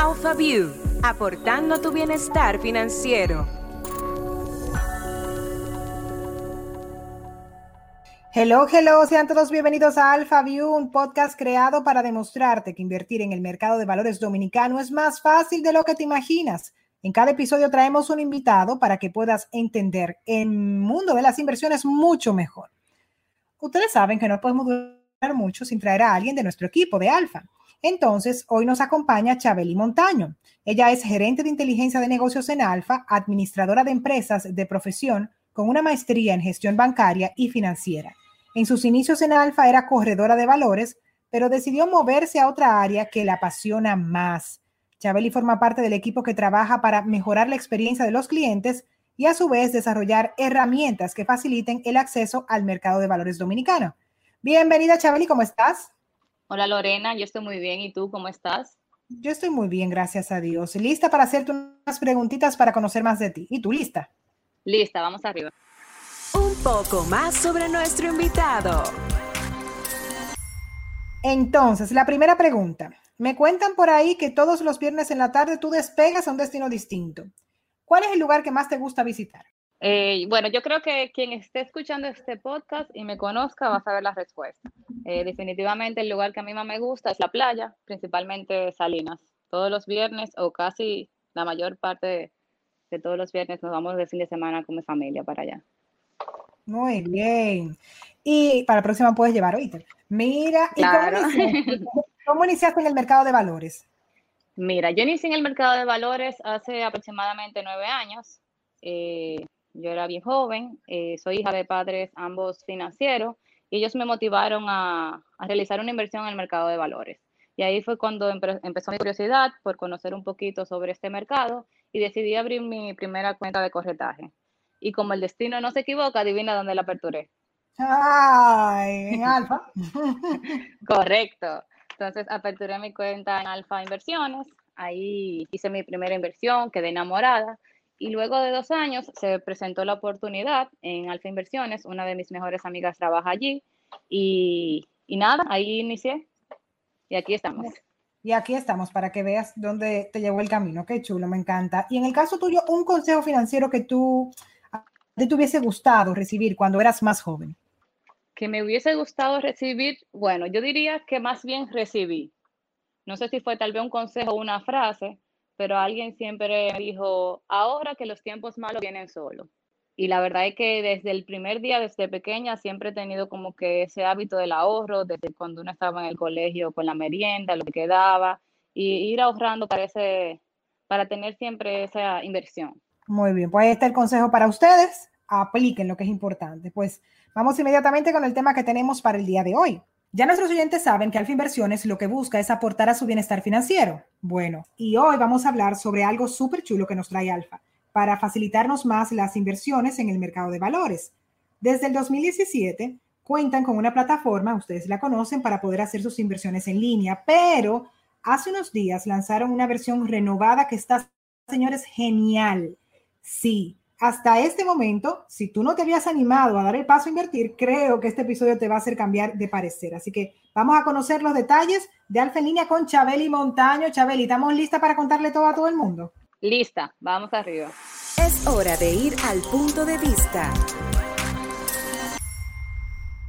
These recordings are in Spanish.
AlphaView, aportando tu bienestar financiero. Hello, hello, sean todos bienvenidos a AlphaView, un podcast creado para demostrarte que invertir en el mercado de valores dominicano es más fácil de lo que te imaginas. En cada episodio traemos un invitado para que puedas entender el mundo de las inversiones mucho mejor. Ustedes saben que no podemos durar mucho sin traer a alguien de nuestro equipo de Alfa. Entonces, hoy nos acompaña Chabeli Montaño. Ella es gerente de inteligencia de negocios en Alfa, administradora de empresas de profesión con una maestría en gestión bancaria y financiera. En sus inicios en Alfa era corredora de valores, pero decidió moverse a otra área que la apasiona más. Chabeli forma parte del equipo que trabaja para mejorar la experiencia de los clientes y a su vez desarrollar herramientas que faciliten el acceso al mercado de valores dominicano. Bienvenida, Chabeli, ¿cómo estás? Hola Lorena, yo estoy muy bien. ¿Y tú cómo estás? Yo estoy muy bien, gracias a Dios. Lista para hacerte unas preguntitas para conocer más de ti. ¿Y tú lista? Lista, vamos arriba. Un poco más sobre nuestro invitado. Entonces, la primera pregunta. Me cuentan por ahí que todos los viernes en la tarde tú despegas a un destino distinto. ¿Cuál es el lugar que más te gusta visitar? Eh, bueno, yo creo que quien esté escuchando este podcast y me conozca va a saber la respuesta. Eh, definitivamente el lugar que a mí más me gusta es la playa, principalmente Salinas. Todos los viernes o casi la mayor parte de, todos los viernes nos vamos de fin de semana con mi familia para allá. Muy bien. Y para la próxima puedes llevar, oíste. Mira, cómo, iniciaste, en el mercado de valores? Mira, yo inicié en el mercado de valores hace aproximadamente nueve años. Eh, yo era bien joven, eh, soy hija de padres ambos financieros y ellos me motivaron a, realizar una inversión en el mercado de valores. Y ahí fue cuando empezó mi curiosidad por conocer un poquito sobre este mercado y decidí abrir mi primera cuenta de corretaje. Y como el destino no se equivoca, adivina dónde la aperturé. ¡Ay! En Alfa. Correcto. Entonces aperturé mi cuenta en Alfa Inversiones. Ahí hice mi primera inversión, quedé enamorada y luego de dos años se presentó la oportunidad en Alfa Inversiones, una de mis mejores amigas trabaja allí y, nada, ahí inicié y aquí estamos. Y aquí estamos para que veas dónde te llevó el camino. Qué chulo, me encanta. Y en el caso tuyo, un consejo financiero que tú te hubiese gustado recibir cuando eras más joven. Que me hubiese gustado recibir, bueno, yo diría que más bien recibí. No sé si fue tal vez un consejo o una frase, pero alguien siempre dijo, ahora que los tiempos malos vienen solo. Y la verdad es que desde el primer día, desde pequeña, siempre he tenido como que ese hábito del ahorro, desde cuando uno estaba en el colegio con la merienda, lo que quedaba, y ir ahorrando para, ese, para tener siempre esa inversión. Muy bien, pues ahí está el consejo para ustedes. Apliquen lo que es importante. Pues vamos inmediatamente con el tema que tenemos para el día de hoy. Ya nuestros oyentes saben que Alfa Inversiones lo que busca es aportar a su bienestar financiero. Bueno, y hoy vamos a hablar sobre algo súper chulo que nos trae Alfa para facilitarnos más las inversiones en el mercado de valores. Desde el 2017 cuentan con una plataforma, ustedes la conocen, para poder hacer sus inversiones en línea, pero hace unos días lanzaron una versión renovada que está, señores, genial. Sí, hasta este momento, si tú no te habías animado a dar el paso a invertir, creo que este episodio te va a hacer cambiar de parecer. Así que vamos a conocer los detalles de Alfa en línea con Chabeli Montaño. Chabeli, ¿estamos listas para contarle todo a todo el mundo? Lista, vamos arriba. Es hora de ir al punto de vista.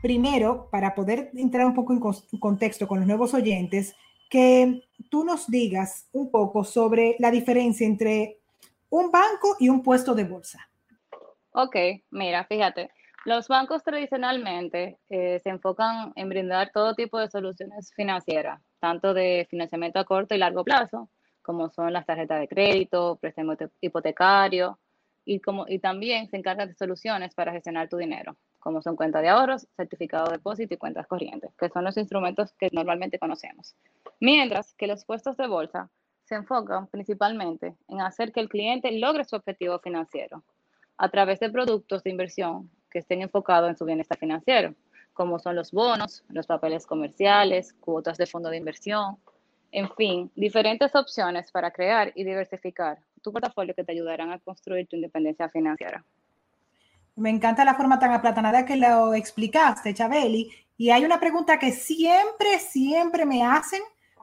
Primero, para poder entrar un poco en contexto con los nuevos oyentes, que tú nos digas un poco sobre la diferencia entre un banco y un puesto de bolsa. Ok, mira, fíjate, los bancos tradicionalmente eh, se enfocan en brindar todo tipo de soluciones financieras, tanto de financiamiento a corto y largo plazo, como son las tarjetas de crédito, préstamo hipotecario, y, como, y también se encargan de soluciones para gestionar tu dinero, como son cuentas de ahorros, certificado de depósito y cuentas corrientes, que son los instrumentos que normalmente conocemos. Mientras que los puestos de bolsa se enfocan principalmente en hacer que el cliente logre su objetivo financiero a través de productos de inversión que estén enfocados en su bienestar financiero, como son los bonos, los papeles comerciales, cuotas de fondo de inversión, en fin, diferentes opciones para crear y diversificar tu portafolio que te ayudarán a construir tu independencia financiera. Me encanta la forma tan aplatanada que lo explicaste, Chabeli. Y hay una pregunta que siempre, siempre me hacen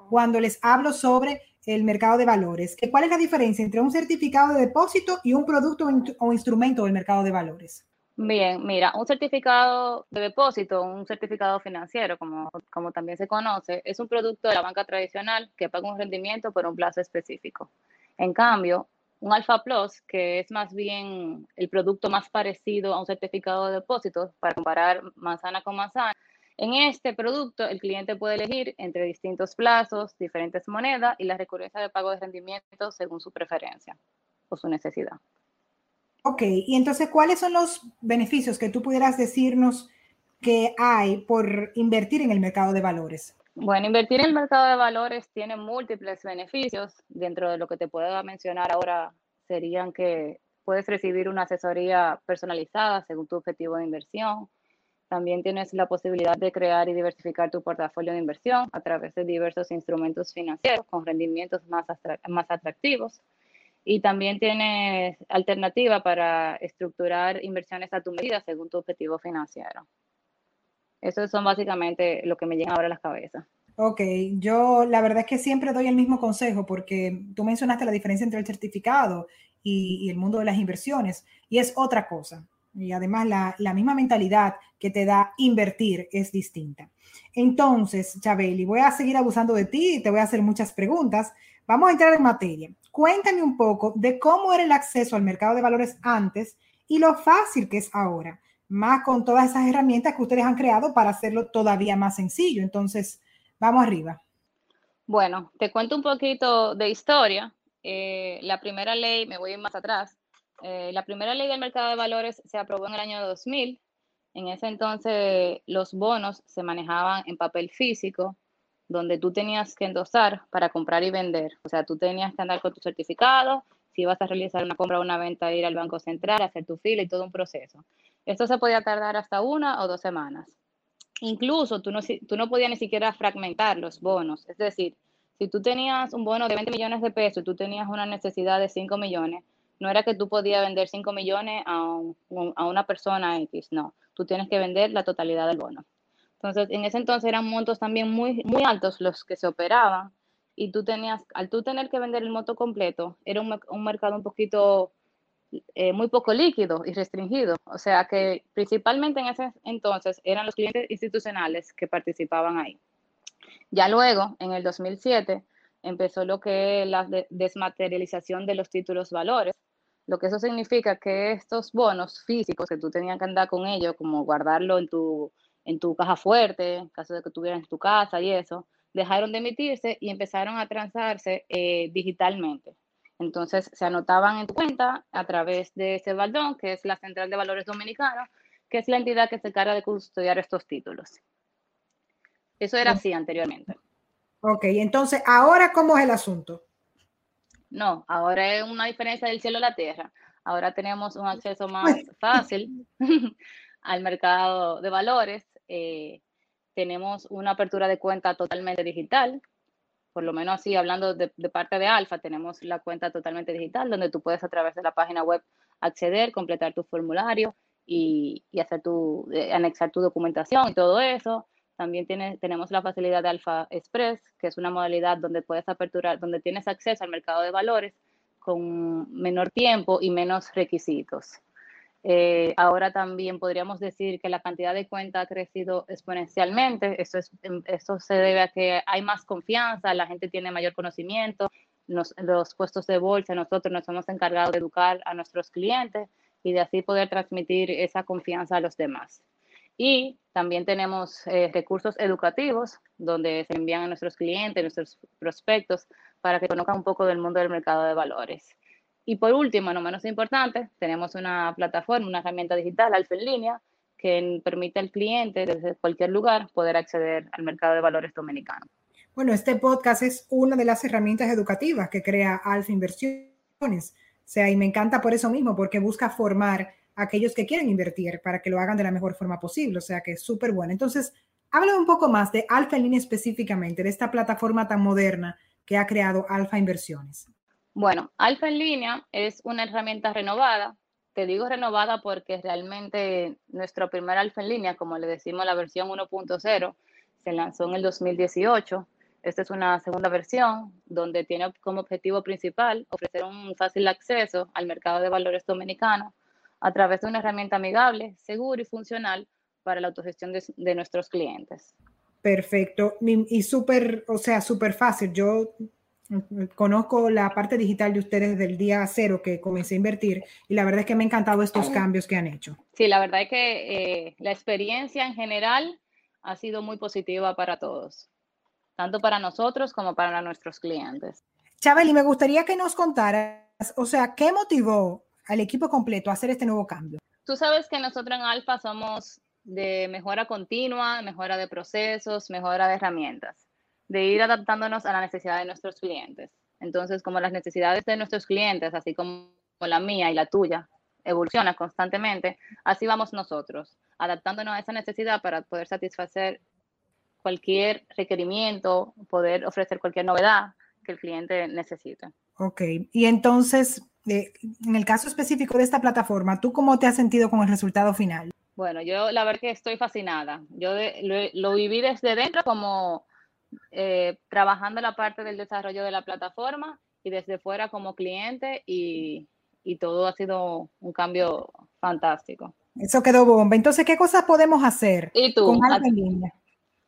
cuando les hablo sobre el mercado de valores. ¿Cuál es la diferencia entre un certificado de depósito y un producto o instrumento del mercado de valores? Bien, mira, un certificado de depósito, un certificado financiero, como, también se conoce, es un producto de la banca tradicional que paga un rendimiento por un plazo específico. En cambio, un Alpha Plus, que es más bien el producto más parecido a un certificado de depósito, para comparar manzana con manzana, en este producto el cliente puede elegir entre distintos plazos, diferentes monedas y la recurrencia de pago de rendimiento según su preferencia o su necesidad. Ok, y entonces, ¿cuáles son los beneficios que tú pudieras decirnos que hay por invertir en el mercado de valores? Bueno, invertir en el mercado de valores tiene múltiples beneficios. Dentro de lo que te puedo mencionar ahora serían que puedes recibir una asesoría personalizada según tu objetivo de inversión. También tienes la posibilidad de crear y diversificar tu portafolio de inversión a través de diversos instrumentos financieros con rendimientos más, más atractivos. Y también tienes alternativa para estructurar inversiones a tu medida según tu objetivo financiero. Eso son básicamente lo que me llega ahora a la cabeza. Ok, yo la verdad es que siempre doy el mismo consejo porque tú mencionaste la diferencia entre el certificado y, y el mundo de las inversiones y es otra cosa. Y además la, la, misma mentalidad que te da invertir es distinta. Entonces, Chabeli, voy a seguir abusando de ti y te voy a hacer muchas preguntas. Vamos a entrar en materia. Cuéntame un poco de cómo era el acceso al mercado de valores antes y lo fácil que es ahora más con todas esas herramientas que ustedes han creado para hacerlo todavía más sencillo. Entonces, vamos arriba. Bueno, te cuento un poquito de historia. Eh, la primera ley, me voy más atrás, eh, la primera ley del mercado de valores se aprobó en el año 2000. En ese entonces los bonos se manejaban en papel físico, donde tú tenías que endosar para comprar y vender. O sea, tú tenías que andar con tu certificado, si ibas a realizar una compra o una venta, ir al Banco Central, hacer tu fila y todo un proceso. Esto se podía tardar hasta una o dos semanas. Incluso tú no, tú no podías ni siquiera fragmentar los bonos. Es decir, si tú tenías un bono de 20 millones de pesos y tú tenías una necesidad de 5 millones, no era que tú podías vender 5 millones a, a una persona X, no. Tú tienes que vender la totalidad del bono. Entonces, en ese entonces eran montos también muy, muy altos los que se operaban y tú tenías, al tú tener que vender el monto completo, era un, un mercado un poquito eh, muy poco líquido y restringido. O sea que principalmente en ese entonces eran los clientes institucionales que participaban ahí. Ya luego, en el 2007, empezó lo que es la desmaterialización de los títulos valores. Lo que eso significa que estos bonos físicos que tú tenías que andar con ellos, como guardarlo en tu, en tu caja fuerte, en caso de que tuvieras en tu casa y eso, dejaron de emitirse y empezaron a transarse eh, digitalmente. Entonces se anotaban en tu cuenta a través de ese baldón, que es la Central de Valores Dominicanos, que es la entidad que se encarga de custodiar estos títulos. Eso era así anteriormente. Ok, entonces, ¿ahora cómo es el asunto? No, ahora es una diferencia del cielo a la tierra. Ahora tenemos un acceso más fácil al mercado de valores. Eh, tenemos una apertura de cuenta totalmente digital, por lo menos así, hablando de, parte de Alfa, tenemos la cuenta totalmente digital, donde tú puedes a través de la página web acceder, completar tu formulario y, hacer tu, eh, anexar tu documentación y todo eso. También tenemos la facilidad de Alfa Express, que es una modalidad donde puedes aperturar, donde tienes acceso al mercado de valores con menor tiempo y menos requisitos. Eh, ahora también podríamos decir que la cantidad de cuentas ha crecido exponencialmente. Eso, es, em, eso se debe a que hay más confianza, la gente tiene mayor conocimiento. los puestos de bolsa, nosotros nos hemos encargado de educar a nuestros clientes y de así poder transmitir esa confianza a los demás. Y también tenemos eh, recursos educativos donde se envían a nuestros clientes, nuestros prospectos, para que conozcan un poco del mundo del mercado de valores. Y por último, no menos importante, tenemos una plataforma, una herramienta digital, Alfa en línea, que permite al cliente desde cualquier lugar poder acceder al mercado de valores dominicano. Bueno, este podcast es una de las herramientas educativas que crea Alfa Inversiones. O sea, y me encanta por eso mismo, porque busca formar aquellos que quieren invertir para que lo hagan de la mejor forma posible. O sea, que es súper bueno. Entonces, háblame un poco más de Alfa en línea específicamente, de esta plataforma tan moderna que ha creado Alfa Inversiones. Bueno, Alfa en línea es una herramienta renovada. Te digo renovada porque realmente nuestro primer Alfa en línea, como le decimos la versión 1.0, se lanzó en el 2018. Esta es una segunda versión donde tiene como objetivo principal ofrecer un fácil acceso al mercado de valores dominicano a través de una herramienta amigable, segura y funcional para la autogestión de, de nuestros clientes. Perfecto. Y súper, o sea, súper fácil. Yo conozco la parte digital de ustedes desde el día cero que comencé a invertir y la verdad es que me han encantado estos cambios que han hecho. Sí, la verdad es que eh, la experiencia en general ha sido muy positiva para todos, tanto para nosotros como para nuestros clientes. Chabeli, me gustaría que nos contaras, o sea, ¿qué motivó al equipo completo a hacer este nuevo cambio? Tú sabes que nosotros en Alfa somos de mejora continua, mejora de procesos, mejora de herramientas, de ir adaptándonos a la necesidad de nuestros clientes. Entonces, como las necesidades de nuestros clientes, así como la mía y la tuya, evolucionan constantemente, así vamos nosotros, adaptándonos a esa necesidad para poder satisfacer cualquier requerimiento, poder ofrecer cualquier novedad que el cliente necesite. Ok, y entonces, eh, en el caso específico de esta plataforma, ¿tú cómo te has sentido con el resultado final? Bueno, yo la verdad que estoy fascinada. Yo lo, viví desde dentro como eh, trabajando la parte del desarrollo de la plataforma y desde fuera como cliente y, todo ha sido un cambio fantástico. Eso quedó bomba. Entonces, ¿qué cosas podemos hacer ¿Y tú? con en línea?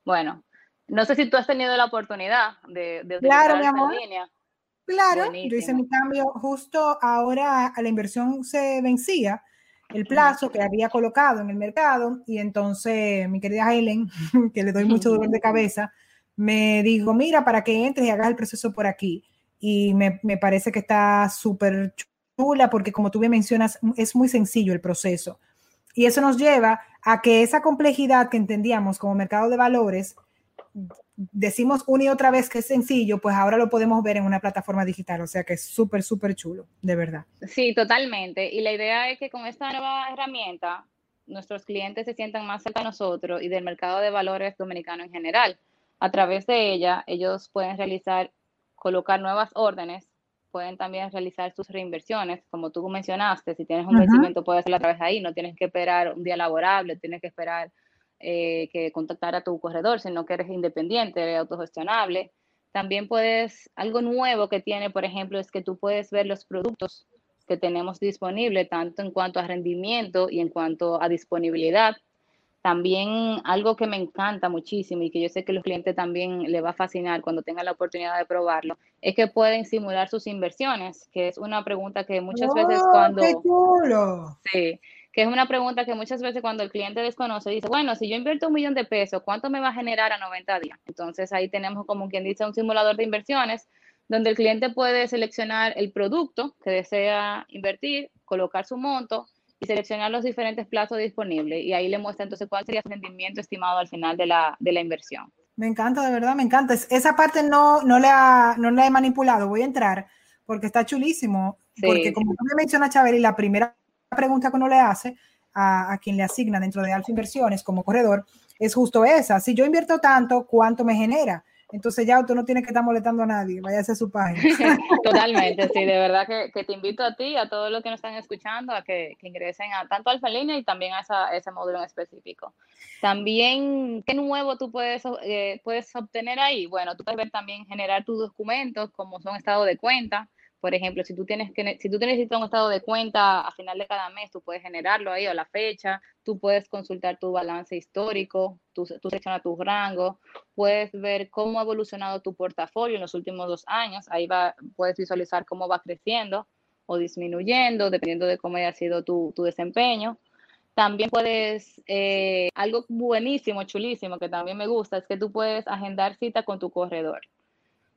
Bueno, no sé si tú has tenido la oportunidad de, de claro, mi amor. Claro, yo hice mi cambio justo ahora a la inversión se vencía el plazo que había colocado en el mercado y entonces mi querida Helen, que le doy mucho dolor de cabeza, me dijo, mira, para que entres y hagas el proceso por aquí. Y me, me parece que está súper chula porque como tú bien mencionas, es muy sencillo el proceso. Y eso nos lleva a que esa complejidad que entendíamos como mercado de valores decimos una y otra vez que es sencillo, pues ahora lo podemos ver en una plataforma digital, o sea que es súper, súper chulo, de verdad. Sí, totalmente. Y la idea es que con esta nueva herramienta, nuestros clientes se sientan más cerca de nosotros y del mercado de valores dominicano en general. A través de ella, ellos pueden realizar, colocar nuevas órdenes, pueden también realizar sus reinversiones, como tú mencionaste, si tienes un vencimiento puedes hacerlo a través de ahí, no tienes que esperar un día laborable, tienes que esperar eh, que contactar a tu corredor, sino que eres independiente, autogestionable. También puedes, algo nuevo que tiene, por ejemplo, es que tú puedes ver los productos que tenemos disponibles, tanto en cuanto a rendimiento y en cuanto a disponibilidad. También algo que me encanta muchísimo y que yo sé que los clientes también le va a fascinar cuando tengan la oportunidad de probarlo, es que pueden simular sus inversiones, que es una pregunta que muchas veces ¡Oh, cuando... ¡Qué chulo! Sí, que es una pregunta que muchas veces cuando el cliente desconoce dice, bueno, si yo invierto un millón de pesos, ¿cuánto me va a generar a 90 días? Entonces ahí tenemos como quien dice un simulador de inversiones donde el cliente puede seleccionar el producto que desea invertir, colocar su monto y seleccionar los diferentes plazos disponibles y ahí le muestra entonces cuál sería el rendimiento estimado al final de la, de la inversión. Me encanta, de verdad, me encanta. Esa parte no, no, la, no la he manipulado, voy a entrar porque está chulísimo. Porque como tú me mencionas, Chabeli, la primera pregunta que uno le hace a, quien le asigna dentro de Alfa Inversiones como corredor es justo esa. Si yo invierto tanto, ¿cuánto me genera? Entonces ya tú no tienes que estar molestando a nadie, váyase a su página. Totalmente, sí, de verdad que, te invito a ti, a todos los que nos están escuchando, a que, ingresen a tanto Alfa Línea y también a, ese módulo en específico. También, ¿qué nuevo tú puedes, eh, puedes obtener ahí? Bueno, tú puedes ver también generar tus documentos como son estado de cuenta, por ejemplo, si tú tienes que, si tú necesitas un estado de cuenta a final de cada mes, tú puedes generarlo ahí o la fecha, tú puedes consultar tu balance histórico, tú, tú seleccionas tus rangos, puedes ver cómo ha evolucionado tu portafolio en los últimos dos años, ahí va, puedes visualizar cómo va creciendo o disminuyendo, dependiendo de cómo haya sido tu, tu desempeño. También puedes, eh, algo buenísimo, chulísimo, que también me gusta, es que tú puedes agendar cita con tu corredor.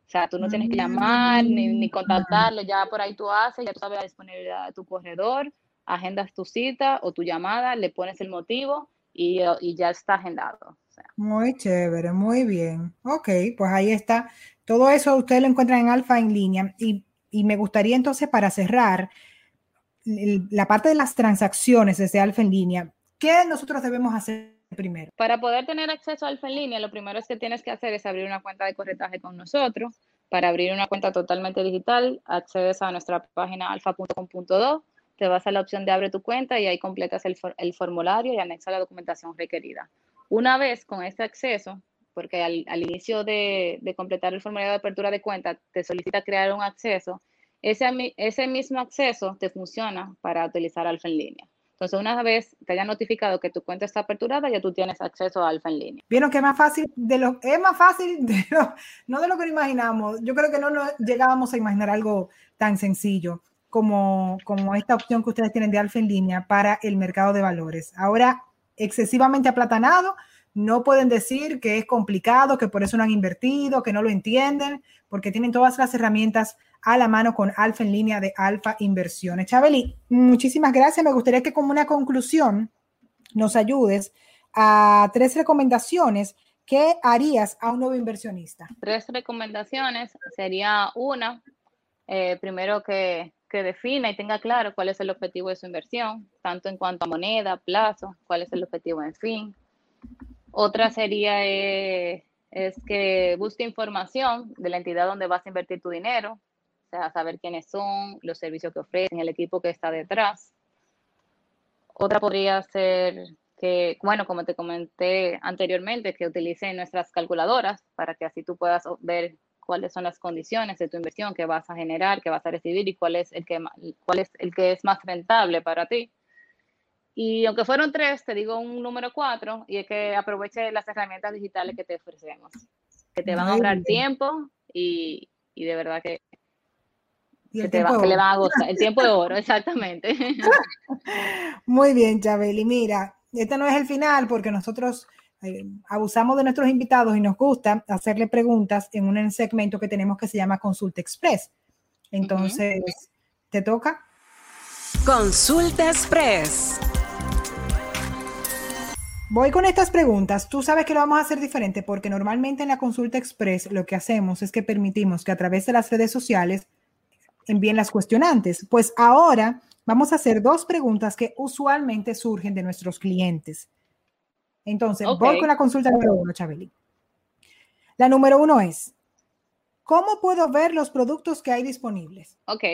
O sea, tú no tienes que llamar ni, ni contactarlo, ya por ahí tú haces, ya tú sabes la disponibilidad de tu corredor, agendas tu cita o tu llamada, le pones el motivo y, y ya está agendado. Muy chévere, muy bien. Ok, pues ahí está. Todo eso ustedes lo encuentran en Alfa en línea. Y, y me gustaría entonces, para cerrar, la parte de las transacciones desde Alfa en línea, ¿qué nosotros debemos hacer primero? Para poder tener acceso a Alfa en línea, lo primero es que tienes que hacer es abrir una cuenta de corretaje con nosotros. Para abrir una cuenta totalmente digital, accedes a nuestra página alfa.com.do, te vas a la opción de abre tu cuenta y ahí completas el, formulario y anexa la documentación requerida. Una vez con este acceso, porque al, inicio de, completar el formulario de apertura de cuenta te solicita crear un acceso, ese, ese mismo acceso te funciona para utilizar Alfa en línea. Entonces, una vez te haya notificado que tu cuenta está aperturada, ya tú tienes acceso a Alfa en línea. Vieron que es más fácil de lo, es más fácil de no de lo que imaginamos. Yo creo que no nos llegábamos a imaginar algo tan sencillo como, como esta opción que ustedes tienen de Alfa en línea para el mercado de valores. Ahora, excesivamente aplatanado, no pueden decir que es complicado, que por eso no han invertido, que no lo entienden, porque tienen todas las herramientas a la mano con Alfa en línea de Alfa Inversiones. Chabeli, muchísimas gracias. Me gustaría que como una conclusión nos ayudes a tres recomendaciones ¿qué harías a un nuevo inversionista? Tres recomendaciones sería una, eh, primero que, que, defina y tenga claro cuál es el objetivo de su inversión, tanto en cuanto a moneda, plazo, cuál es el objetivo en fin. Otra sería eh, es que busque información de la entidad donde vas a invertir tu dinero, a saber quiénes son, los servicios que ofrecen, el equipo que está detrás. Otra podría ser que, bueno, como te comenté anteriormente, que utilicen nuestras calculadoras para que así tú puedas ver cuáles son las condiciones de tu inversión que vas a generar, que vas a recibir y cuál es el que, cuál es, el que es más rentable para ti. Y aunque fueron tres, te digo un número cuatro, y es que aproveche las herramientas digitales que te ofrecemos, que te van a ahorrar tiempo y, y de verdad que que, te va, le va a gustar. El tiempo de oro, exactamente. Muy bien, Chabeli. Mira, este no es el final porque nosotros eh, abusamos de nuestros invitados y nos gusta hacerle preguntas en un segmento que tenemos que se llama Consulta Express. Entonces, ¿te toca? Consulta Express. Voy con estas preguntas. Tú sabes que lo vamos a hacer diferente porque normalmente en la consulta express lo que hacemos es que permitimos que a través de las redes sociales envíen las cuestionantes. Pues ahora vamos a hacer dos preguntas que usualmente surgen de nuestros clientes. Entonces, voy con la consulta número uno, Chabeli. La número uno es, ¿cómo puedo ver los productos que hay disponibles? Ok,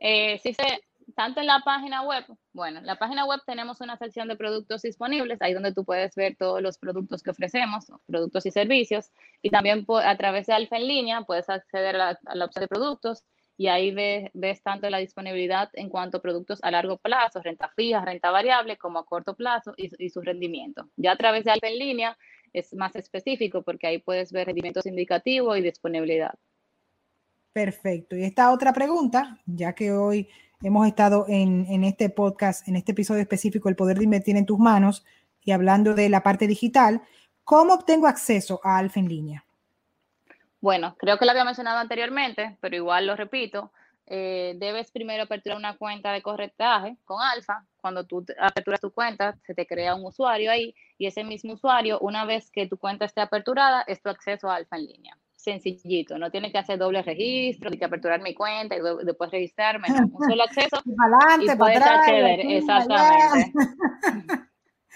eh, si se, tanto en la página web, bueno, en la página web tenemos una sección de productos disponibles, ahí donde tú puedes ver todos los productos que ofrecemos, productos y servicios, y también a través de Alfa en línea puedes acceder a la opción de productos y ahí ves, tanto la disponibilidad en cuanto a productos a largo plazo, renta fija, renta variable, como a corto plazo y, su rendimiento. Ya a través de Alfa en línea es más específico porque ahí puedes ver rendimientos indicativos y disponibilidad. Perfecto. Y esta otra pregunta, ya que hoy hemos estado en, en este podcast, en este episodio específico, el poder de invertir en tus manos y hablando de la parte digital, ¿cómo obtengo acceso a Alfa en línea? Bueno, creo que lo había mencionado anteriormente, pero igual lo repito. Eh, debes primero aperturar una cuenta de corretaje con Alfa. Cuando tú aperturas tu cuenta, se te crea un usuario ahí y ese mismo usuario, una vez que tu cuenta esté aperturada, es tu acceso a Alfa en línea. Sencillito, no tienes que hacer doble registro, ni que aperturar mi cuenta y después registrarme. un solo acceso y puedes acceder. Exactamente.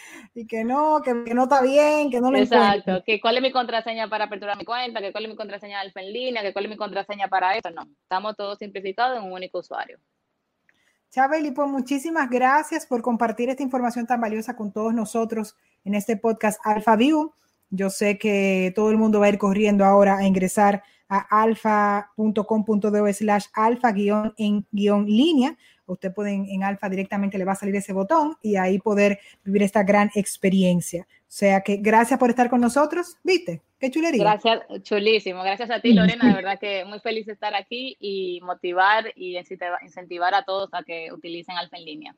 y que no, que, no está bien, que no lo Exacto, que cuál es mi contraseña para aperturar mi cuenta, que cuál es mi contraseña Alfa en línea, que cuál es mi contraseña para eso. No, estamos todos simplificados en un único usuario. Chabeli, pues muchísimas gracias por compartir esta información tan valiosa con todos nosotros en este podcast AlphaView. Yo sé que todo el mundo va a ir corriendo ahora a ingresar a alfa.com.do slash alfa guion en guion línea usted puede en, Alfa directamente le va a salir ese botón y ahí poder vivir esta gran experiencia. O sea que gracias por estar con nosotros, ¿viste? Qué chulería. Gracias, chulísimo. Gracias a ti, Lorena. De verdad que muy feliz de estar aquí y motivar y incentivar a todos a que utilicen Alfa en línea.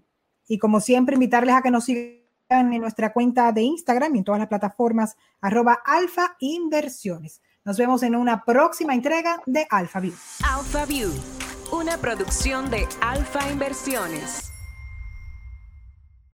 Y como siempre, invitarles a que nos sigan en nuestra cuenta de Instagram y en todas las plataformas arroba Alfa Inversiones. Nos vemos en una próxima entrega de Alfa View. Alfa View una producción de Alfa Inversiones.